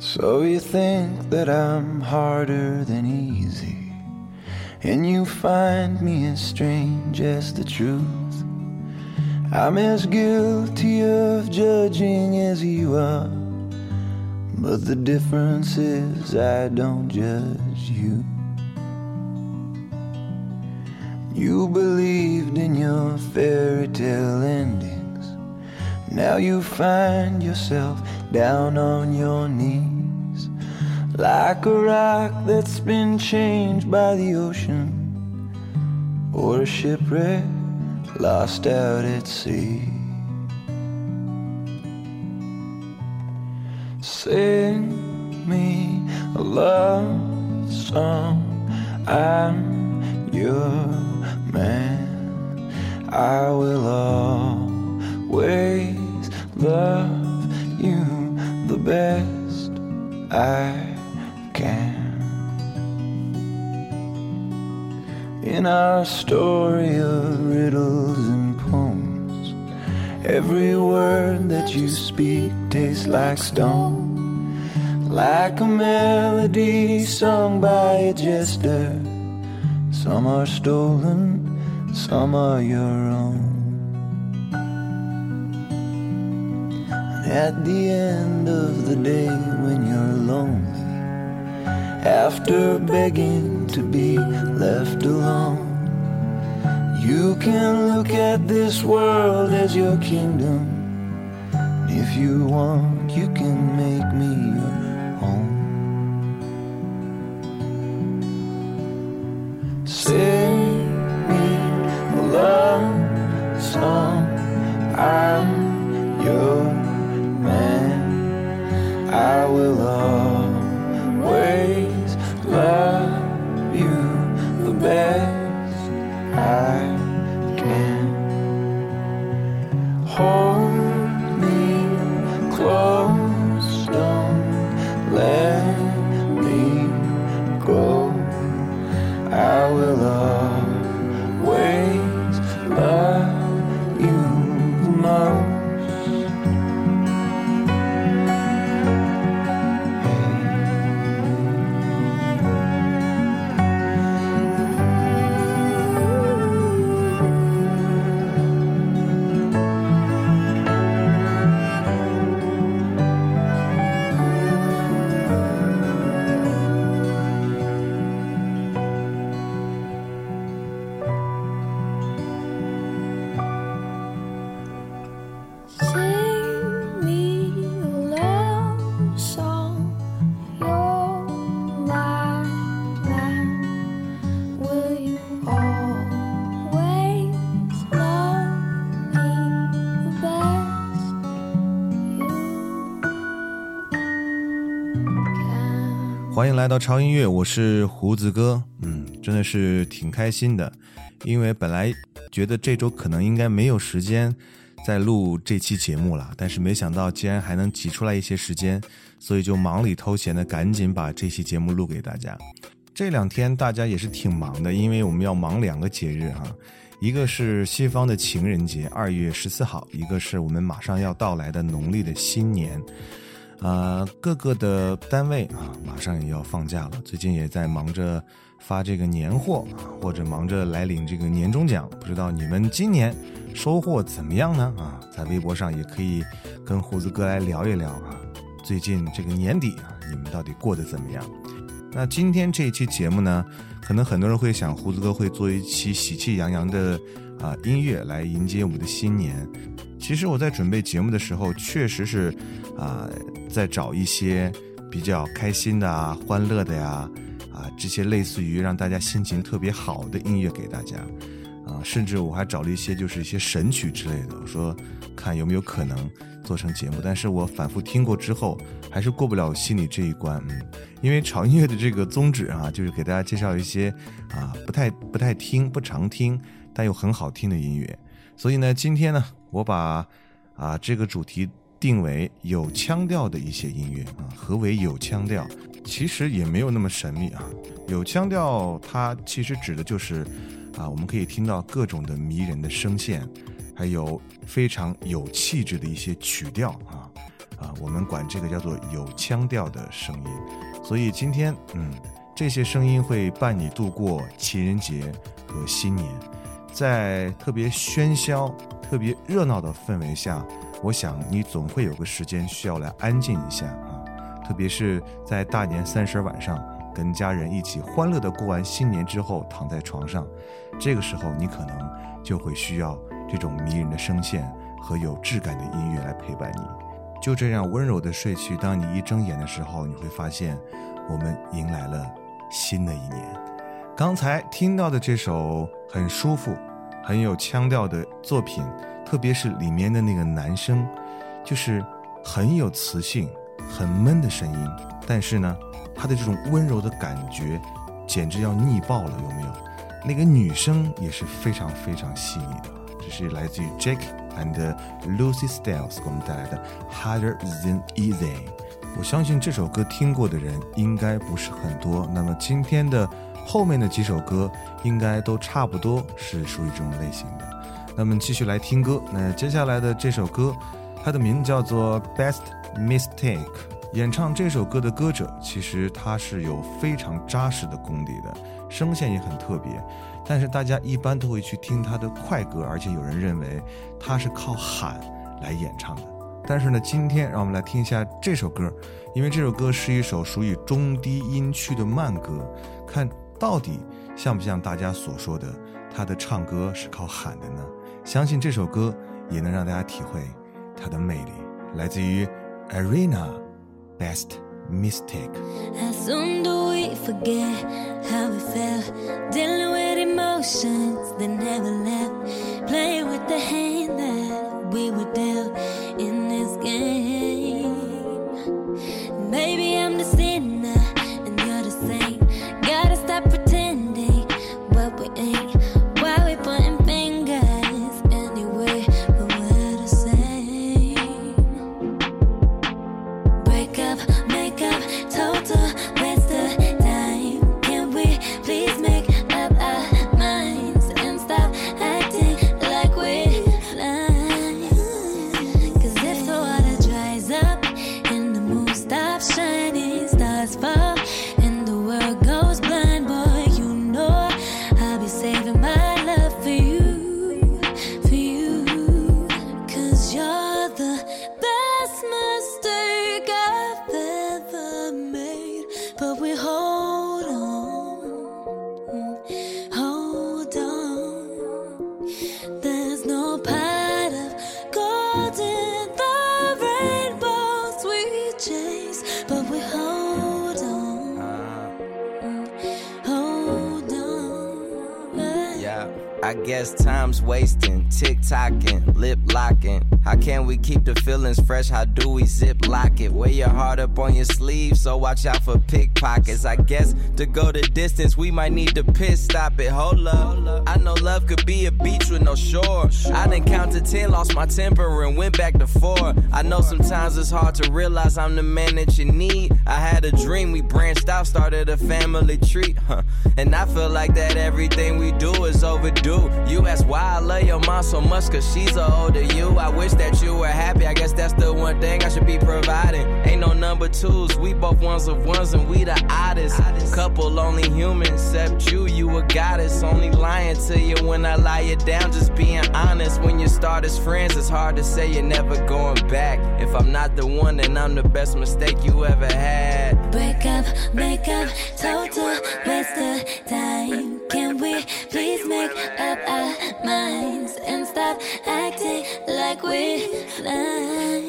So you think that I'm harder than easy, and you find me as strange as the truth. I'm as guilty of judging as you are, but the difference is I don't judge you. You believed in your fairy tale endings. Now you find yourself down on your knees like a rock that's been changed by the ocean, or a shipwreck lost out at sea. Sing me a love song, I'm your man. I will always love you the best I in our story of riddles and poems. Every word that you speak tastes like stone, like a melody sung by a jester. Some are stolen, some are your own. And At the end of the day, when you're lonely after begging to be left alone. You can look at this world as your kingdom. If you want, you can make me your home. Sing 来到超音乐，我是胡子哥。嗯，真的是挺开心的，因为本来觉得这周可能应该没有时间再录这期节目了，但是没想到竟然还能挤出来一些时间，所以就忙里偷闲的赶紧把这期节目录给大家。这两天大家也是挺忙的，因为我们要忙两个节日哈，一个是西方的情人节，二月十四号；一个是我们马上要到来的农历的新年。呃，各个的单位啊，马上也要放假了。最近也在忙着发这个年货啊，或者忙着来领这个年终奖。不知道你们今年收获怎么样呢？啊，在微博上也可以跟胡子哥来聊一聊啊。最近这个年底啊，你们到底过得怎么样？那今天这一期节目呢，可能很多人会想，胡子哥会做一期喜气洋洋的啊音乐来迎接我们的新年。其实我在准备节目的时候，确实是啊再找一些比较开心的啊、欢乐的呀啊这些类似于让大家心情特别好的音乐给大家啊，甚至我还找了一些就是一些神曲之类的，我说看有没有可能做成节目。但是我反复听过之后，还是过不了心里这一关，嗯，因为炒音乐的这个宗旨啊，就是给大家介绍一些啊不太不太听、不常听但又很好听的音乐。所以呢，今天呢，我把啊这个主题定为有腔调的一些音乐啊。何为有腔调？其实也没有那么神秘啊。有腔调，它其实指的就是啊，我们可以听到各种的迷人的声线，还有非常有气质的一些曲调啊啊，我们管这个叫做有腔调的声音。所以今天，嗯，这些声音会伴你度过情人节和新年。在特别喧嚣、特别热闹的氛围下，我想你总会有个时间需要来安静一下啊。特别是在大年三十晚上，跟家人一起欢乐的过完新年之后，躺在床上，这个时候你可能就会需要这种迷人的声线和有质感的音乐来陪伴你。就这样温柔的睡去，当你一睁眼的时候，你会发现，我们迎来了新的一年。刚才听到的这首很舒服、很有腔调的作品，特别是里面的那个男生，就是很有磁性、很闷的声音，但是呢，他的这种温柔的感觉，简直要腻爆了，有没有？那个女生也是非常非常细腻的，这是来自于 Jack and Lucy Styles 给我们带来的 Harder Than Easy。我相信这首歌听过的人应该不是很多。那么今天的。后面的几首歌应该都差不多是属于这种类型的。那么继续来听歌。那接下来的这首歌，它的名字叫做《Best Mistake》。演唱这首歌的歌者，其实他是有非常扎实的功底的，声线也很特别。但是大家一般都会去听他的快歌，而且有人认为他是靠喊来演唱的。但是呢，今天让我们来听一下这首歌，因为这首歌是一首属于中低音区的慢歌，看。到底像不像大家所说的，他的唱歌是靠喊的呢？相信这首歌也能让大家体会它的魅力。来自于 Arena Best Mistake。How soon do we forget how we felt? Dealing with emotions that never left. Playing with the hand that we were dealt in this game. Maybe I'm the sinner fresh? How do we zip lock it? Wear your heart up on your sleeve, so watch out for pickpockets. I guess to go the distance, we might need to piss stop it. Hold up, I know love could be a beach with no shore. I done counted 10, lost my temper, and went back to four. I know sometimes it's hard to realize I'm the man that you need. Had a dream, we branched out, started a family tree. Huh. And I feel like that everything we do is overdue. You ask why I love your mom so much, cause she's a older you. I wish that you were happy, I guess that's the one thing I should be providing. Ain't no number twos, we both ones of ones, and we the oddest. Couple only human, except you, you a goddess. Only lying to you when I lie you down, just being honest. When you start as friends, it's hard to say you're never going back. If I'm not the one, then I'm the best mistake you ever had. Break up, make up, total waste of time. Can we please make up our minds and stop acting like we're blind?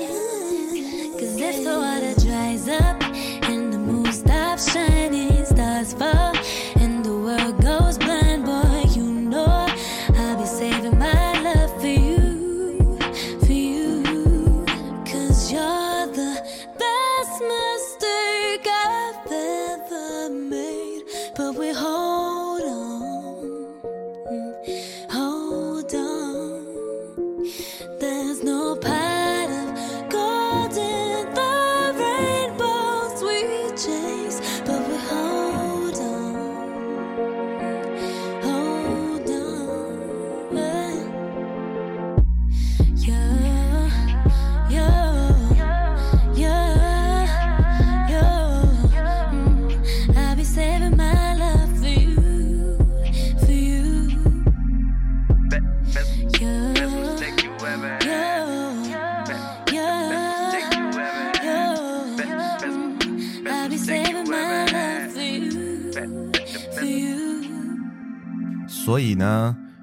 Cause if the water dries up and the moon stops shining, stars fall,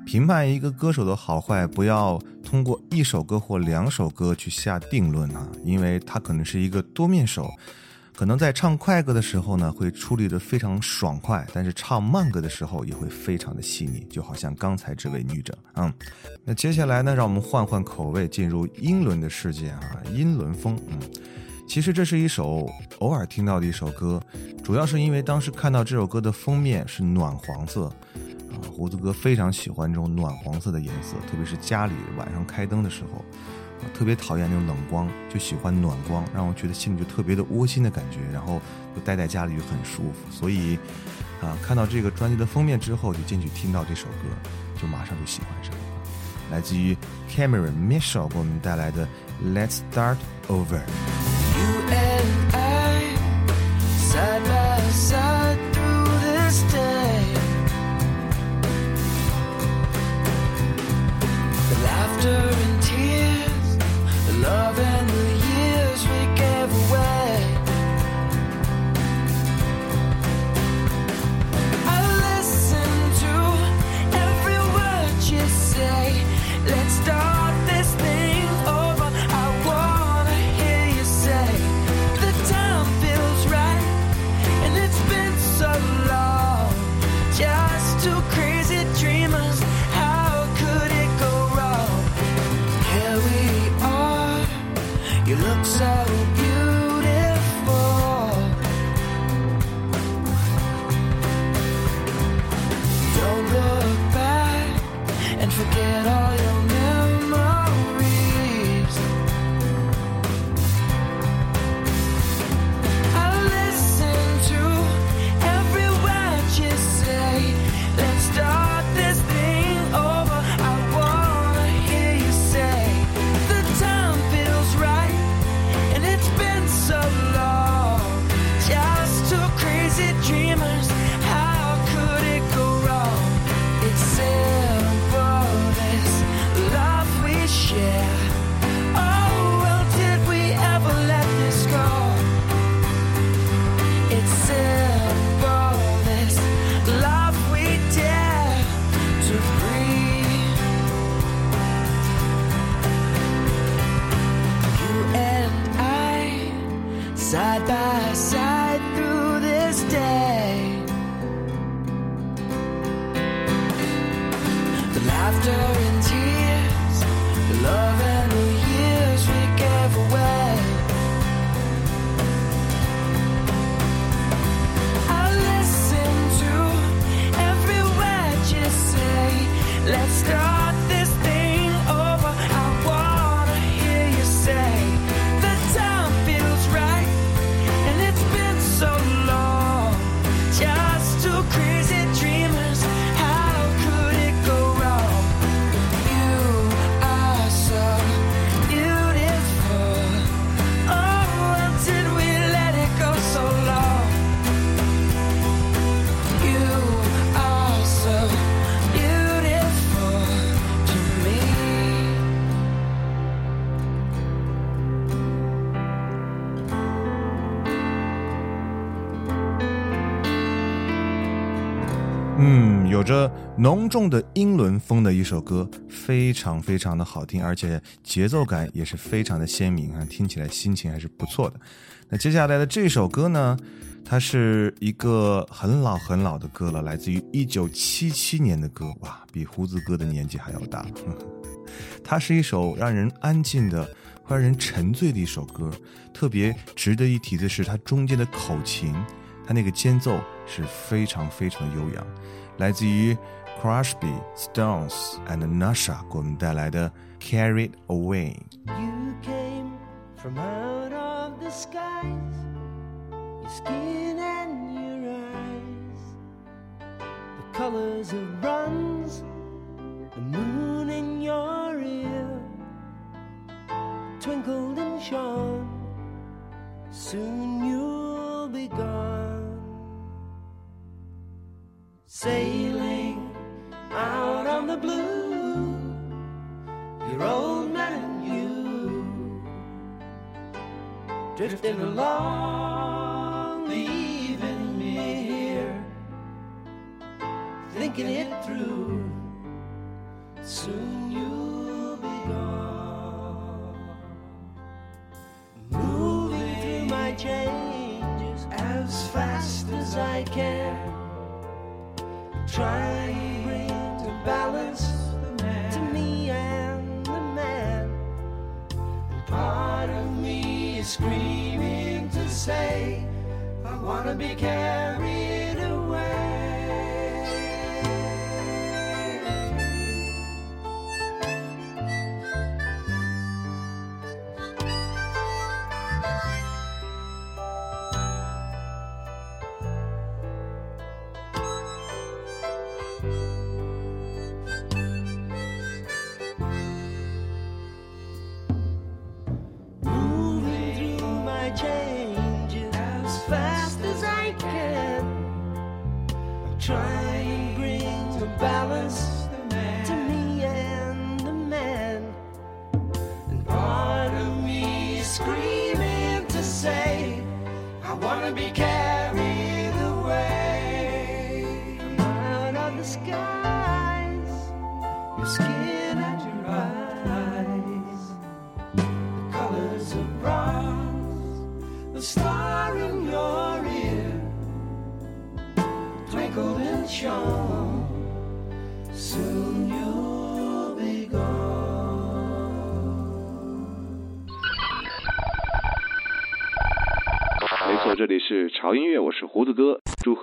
评判一个歌手的好坏，不要通过一首歌或两首歌去下定论啊，因为他可能是一个多面手，可能在唱快歌的时候呢，会处理的非常爽快，但是唱慢歌的时候也会非常的细腻，就好像刚才这位女者，嗯，那接下来呢，让我们换换口味，进入英伦的世界啊，英伦风，嗯。其实这是一首偶尔听到的一首歌，主要是因为当时看到这首歌的封面是暖黄色，胡子哥非常喜欢这种暖黄色的颜色，特别是家里晚上开灯的时候，啊，特别讨厌那种冷光，就喜欢暖光，让我觉得心里就特别的窝心的感觉，然后就待在家里就很舒服。所以，啊，看到这个专辑的封面之后，就进去听到这首歌，就马上就喜欢上了。来自于 Cameron Mitchell 给我们带来的《Let's Start Over》。浓重的英伦风的一首歌，非常非常的好听，而且节奏感也是非常的鲜明啊，听起来心情还是不错的。那接下来的这首歌呢，它是一个很老很老的歌了，来自于一九七七年的歌，哇，比胡子哥的年纪还要大。它是一首让人安静的、会让人沉醉的一首歌。特别值得一提的是，它中间的口琴，它那个间奏是非常非常的悠扬。来自于 Crosby, Stones and Nasha 给我们带来的《Carried Away》。 You came from out of the skies, your skin and your eyes, the colors of bronze, the moon in your ear, twinkled and shone. Soon you'll be gone, sailing out on the blue. Your old man and you drifting along the even mirror, thinking it through. Soon you'll be gone. Moving through my changes as fast as I can. Trying screaming to say, I wanna be carried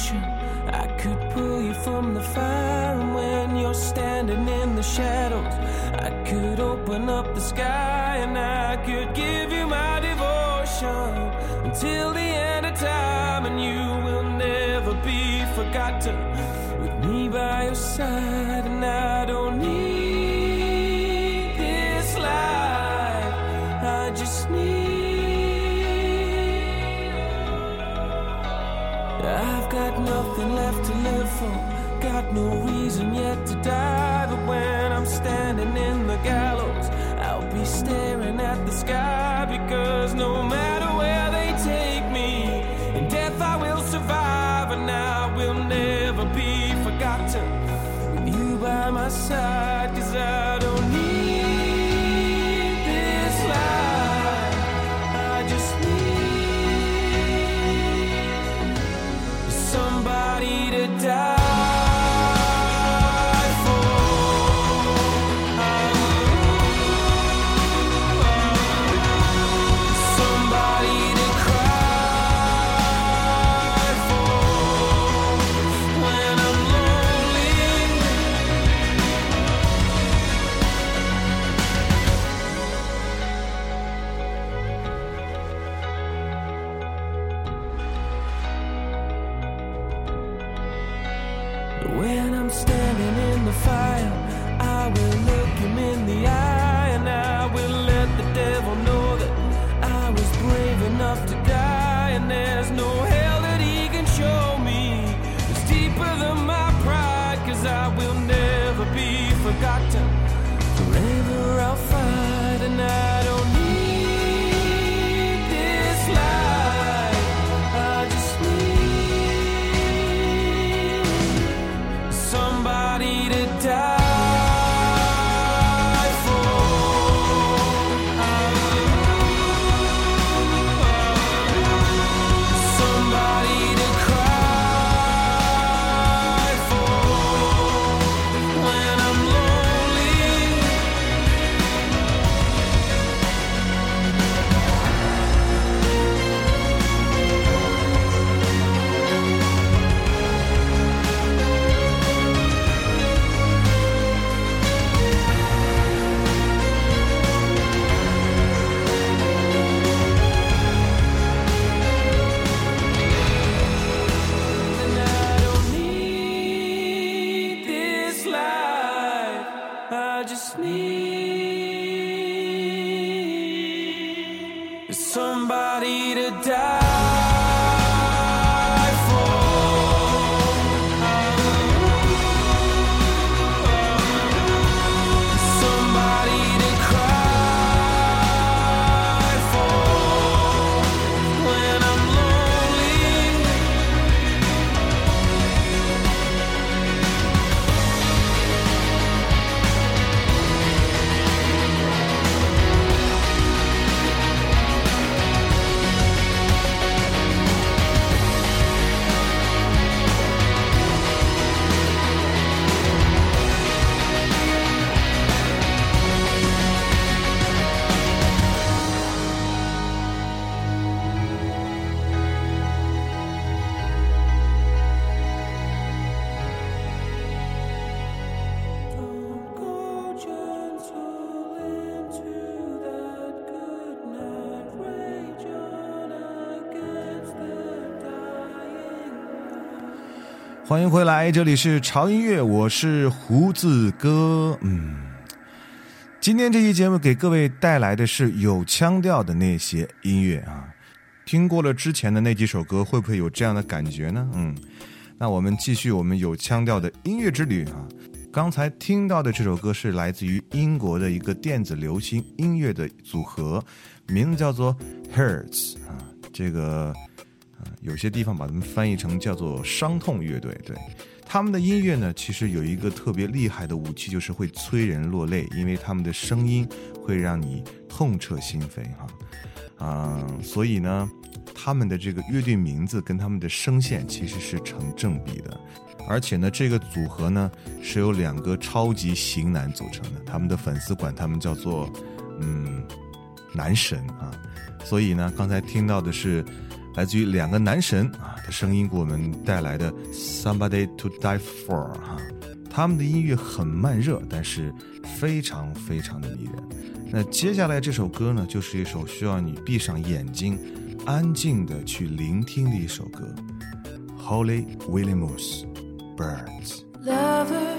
Ocean. I could pull you from the fire. And when you're standing in the shadows, I could open up the sky and I could give you my devotion until the end of time. And you will never be forgotten with me by your side. I got nothing left to live for. Got no reason yet to die. But when I'm standing in the gallows, I'll be staring at the sky. Because no matter When I'm standing in the fire, I will look him in the eye somebody to die 欢迎回来，这里是潮音乐，我是胡子哥。嗯，今天这期节目给各位带来的是有腔调的那些音乐啊。听过了之前的那几首歌，会不会有这样的感觉呢？嗯，那我们继续我们有腔调的音乐之旅啊。刚才听到的这首歌是来自于英国的一个电子流行音乐的组合，名字叫做 Hertz 啊。这个有些地方把它们翻译成叫做伤痛乐队。对，他们的音乐呢，其实有一个特别厉害的武器，就是会催人落泪，因为他们的声音会让你痛彻心扉哈。嗯、所以呢，他们的这个乐队名字跟他们的声线其实是成正比的。而且呢，这个组合呢是由两个超级型男组成的，他们的粉丝管他们叫做嗯男神啊。所以呢，刚才听到的是来自于两个男神啊的声音给我们带来的《Somebody to Die For》哈、他们的音乐很慢热，但是非常非常的迷人。那接下来这首歌呢，就是一首需要你闭上眼睛，安静的去聆听的一首歌，《Holy Williams Birds》。Lover.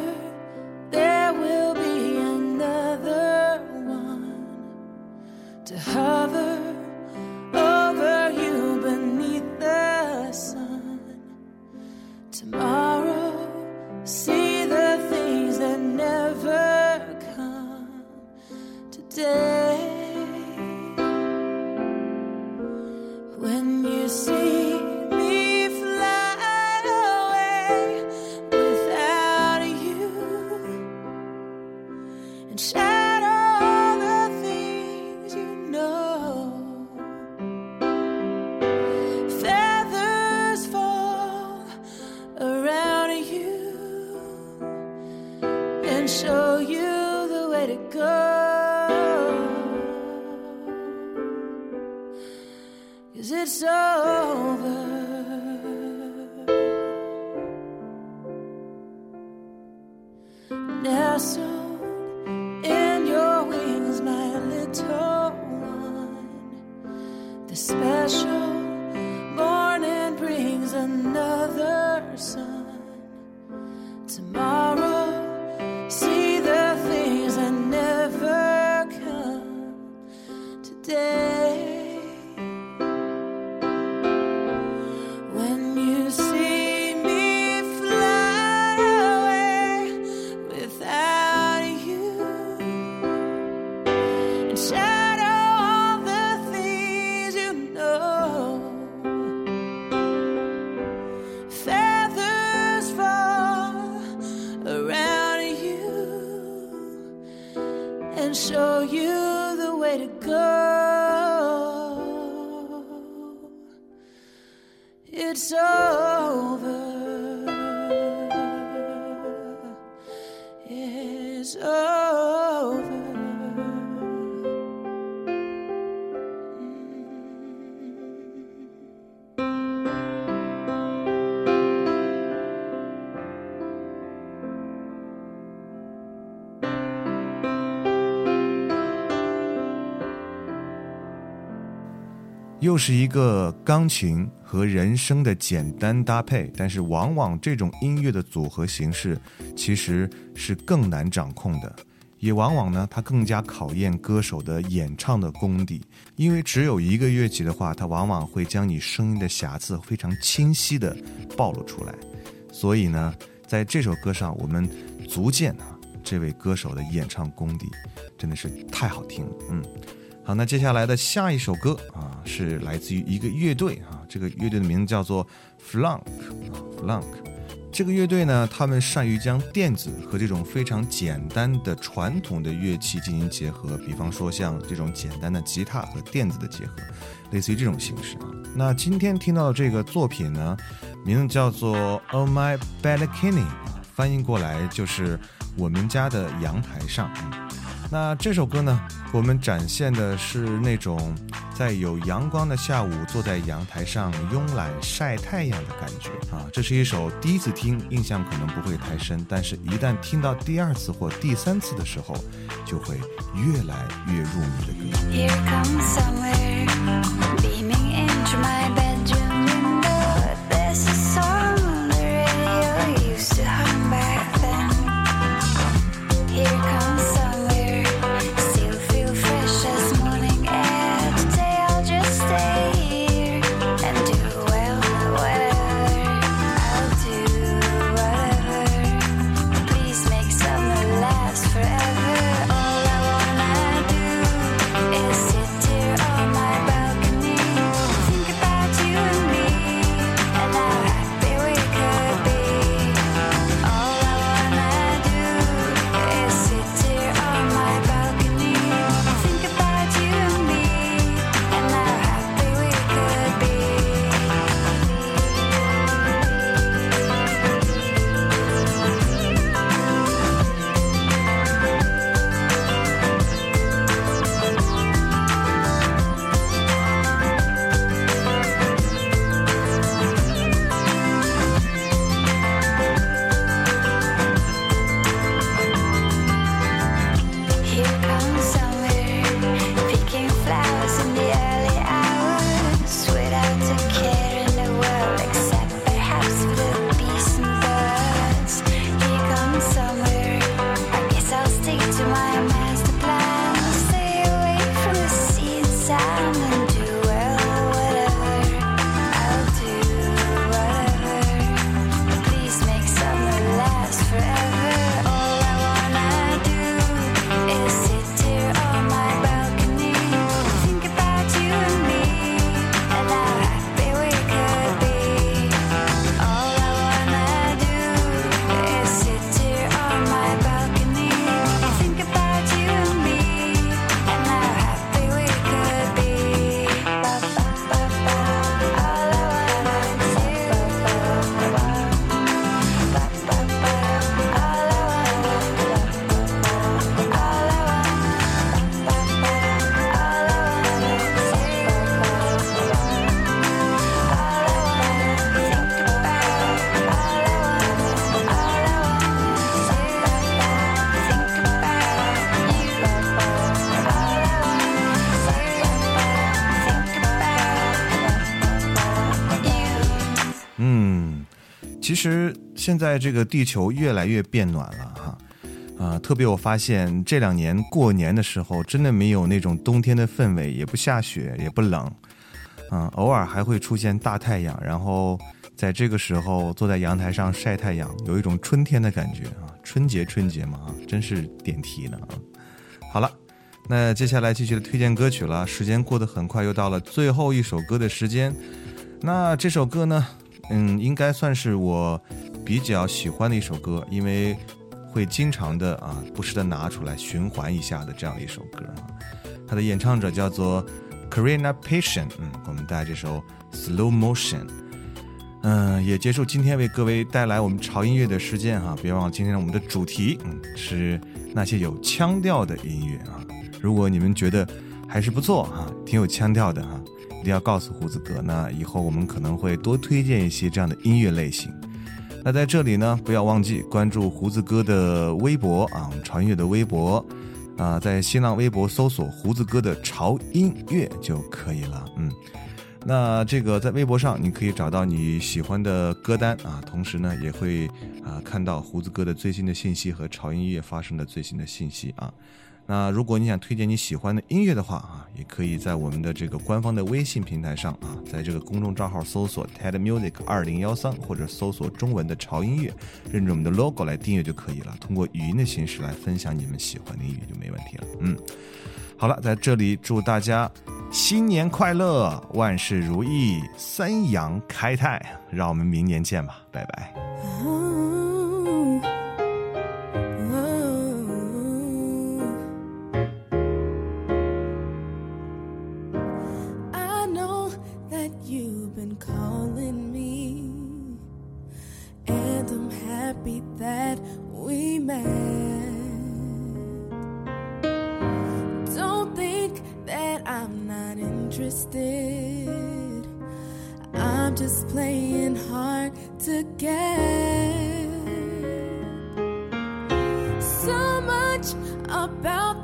The special 又是一个钢琴和人声的简单搭配，但是往往这种音乐的组合形式其实是更难掌控的，也往往呢，它更加考验歌手的演唱的功底，因为只有一个乐器的话，它往往会将你声音的瑕疵非常清晰的暴露出来，所以呢，在这首歌上，我们足见啊，这位歌手的演唱功底真的是太好听了，嗯。好，那接下来的下一首歌啊，是来自于一个乐队啊，这个乐队的名字叫做 Flunk 啊，Flunk。这个乐队呢，他们善于将电子和这种非常简单的传统的乐器进行结合，比方说像这种简单的吉他和电子的结合，类似于这种形式啊。那今天听到的这个作品呢，名字叫做 On My Balcony，翻译过来就是我们家的阳台上。那这首歌呢，我们展现的是那种在有阳光的下午，坐在阳台上慵懒晒太阳的感觉啊。这是一首第一次听，印象可能不会太深，但是一旦听到第二次或第三次的时候，就会越来越入迷的歌。Here comes summer, beaming into my bed. 其实现在这个地球越来越变暖了哈，啊，特别我发现这两年过年的时候，真的没有那种冬天的氛围，也不下雪，也不冷，嗯，偶尔还会出现大太阳，然后在这个时候坐在阳台上晒太阳，有一种春天的感觉啊，春节春节嘛啊，真是点题呢啊。好了，那接下来继续的推荐歌曲了，时间过得很快，又到了最后一首歌的时间。那这首歌呢，嗯，应该算是我比较喜欢的一首歌，因为会经常的啊，不时的拿出来循环一下的这样一首歌。它的演唱者叫做 Karina Passion，嗯，我们带来这首 Slow Motion。嗯，也结束今天为各位带来我们潮音乐的时间哈、别忘了今天我们的主题，嗯，是那些有腔调的音乐啊。如果你们觉得还是不错哈、挺有腔调的哈、一定要告诉胡子哥，那以后我们可能会多推荐一些这样的音乐类型。那在这里呢，不要忘记关注胡子哥的微博啊，我们潮音乐的微博啊，在新浪微博搜索胡子哥的潮音乐就可以了。嗯，那这个在微博上你可以找到你喜欢的歌单啊，同时呢也会啊看到胡子哥的最新的信息和潮音乐发生的最新的信息啊。那如果你想推荐你喜欢的音乐的话啊，也可以在我们的这个官方的微信平台上啊，在这个公众账号搜索 TED Music 二零幺三，或者搜索中文的潮音乐，认准我们的 logo 来订阅就可以了。通过语音的形式来分享你们喜欢的音乐就没问题了。嗯，好了，在这里祝大家新年快乐，万事如意，三阳开泰。让我们明年见吧，拜拜。I'm just playing hard to get. So much about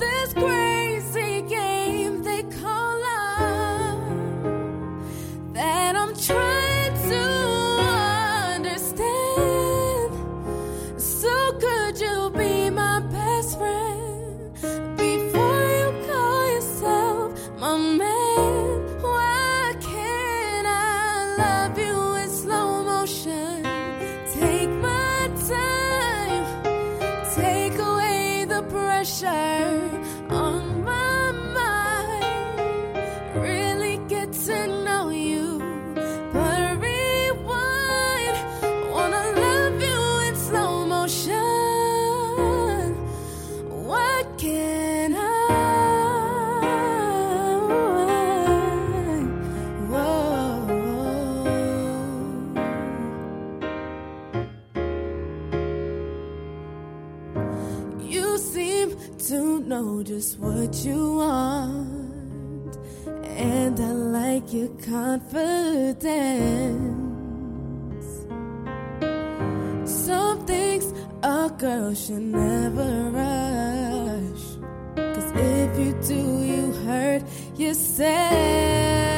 like your confidence. Some things a girl should never rush. Cause if you do, you hurt yourself.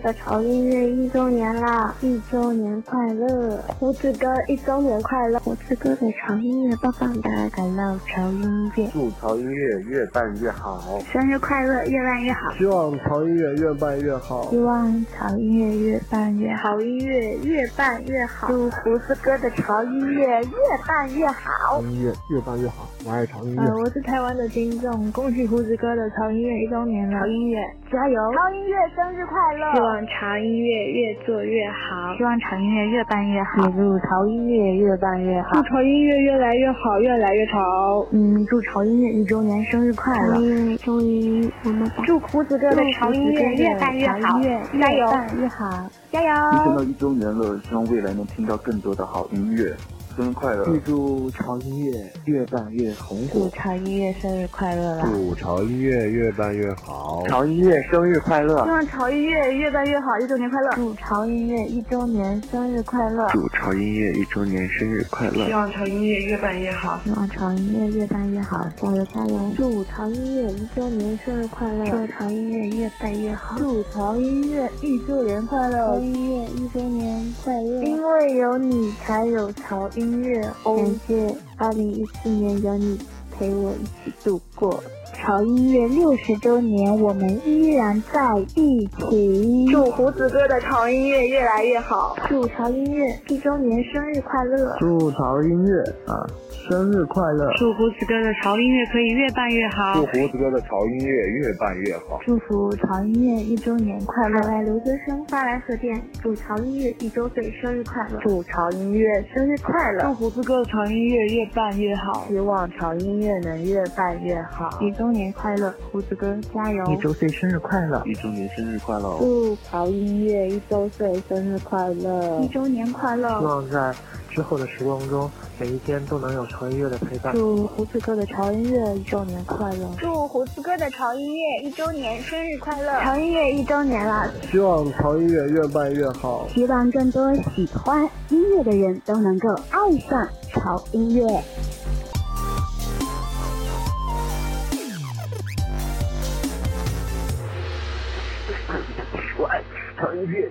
的潮音乐一周年啦！一周年快乐！胡子哥一周年快乐！胡子哥的潮音乐棒棒哒感到潮音乐，祝潮音乐越办越好，生日快乐，越办越好！希望潮音乐越办越好希。望潮音乐越办越好，潮音乐越办越好！祝胡子哥的潮音乐越办越好！音乐越办越好，我爱潮音乐。呃，我是台湾的听众，恭喜胡子哥的潮音乐一周年了！潮音乐加油！潮音乐生日快乐！希望潮音乐越做越好，希望潮音乐越办越好，祝潮音乐越办越好，祝潮音乐越来越好，越来越潮。嗯，祝潮音乐一周年生日快乐！终于我们祝胡子哥的潮音乐越办越好，加油！越办越好，加油！一到一周年了，希望未来能听到更多的好音乐。生日快乐！预祝潮音乐越办越红火祝潮音乐生日快乐啦！祝潮音乐越办越好。潮音乐生日快乐希！望潮音乐越办越好，一周年快乐！祝潮音乐一周年生日快乐！祝潮音乐一周年生日快乐！希望潮音乐越办越好，希望潮音乐越办越好，加油加油！祝潮音乐一周年生日快乐！祝潮音乐越办越好，祝潮音乐一周年快乐！潮音乐一周年快乐！因为有你才有潮音乐哦！感谢二零一四年有你陪我一起度过。潮音乐六十周年，我们依然在一起。祝胡子哥的潮音乐越来越好，祝潮音乐一周年生日快乐，祝潮音乐啊生日快乐！祝胡子哥的潮音乐可以越办越好祝，胡子哥的潮音乐越办越好。祝福潮音乐一周年快乐！来留学生发来贺电，祝潮音乐一周岁生日快乐，祝潮音乐生日快乐！祝胡子哥的潮音乐越办越好，希望潮音乐能越办越好，一周年快乐，胡子哥加油！一周岁生日快乐！一周年生日快乐！祝潮音乐一周岁生日快乐，一周年快乐！希望在之后的时光中，每一天都能有潮音乐的陪伴。祝胡子哥的潮音乐一周年快乐！祝胡子哥的潮音乐一周年生日快乐！潮音乐一周年了，希望潮音乐越办越好。希望更多喜欢音乐的人都能够爱上潮音乐。我爱潮音乐，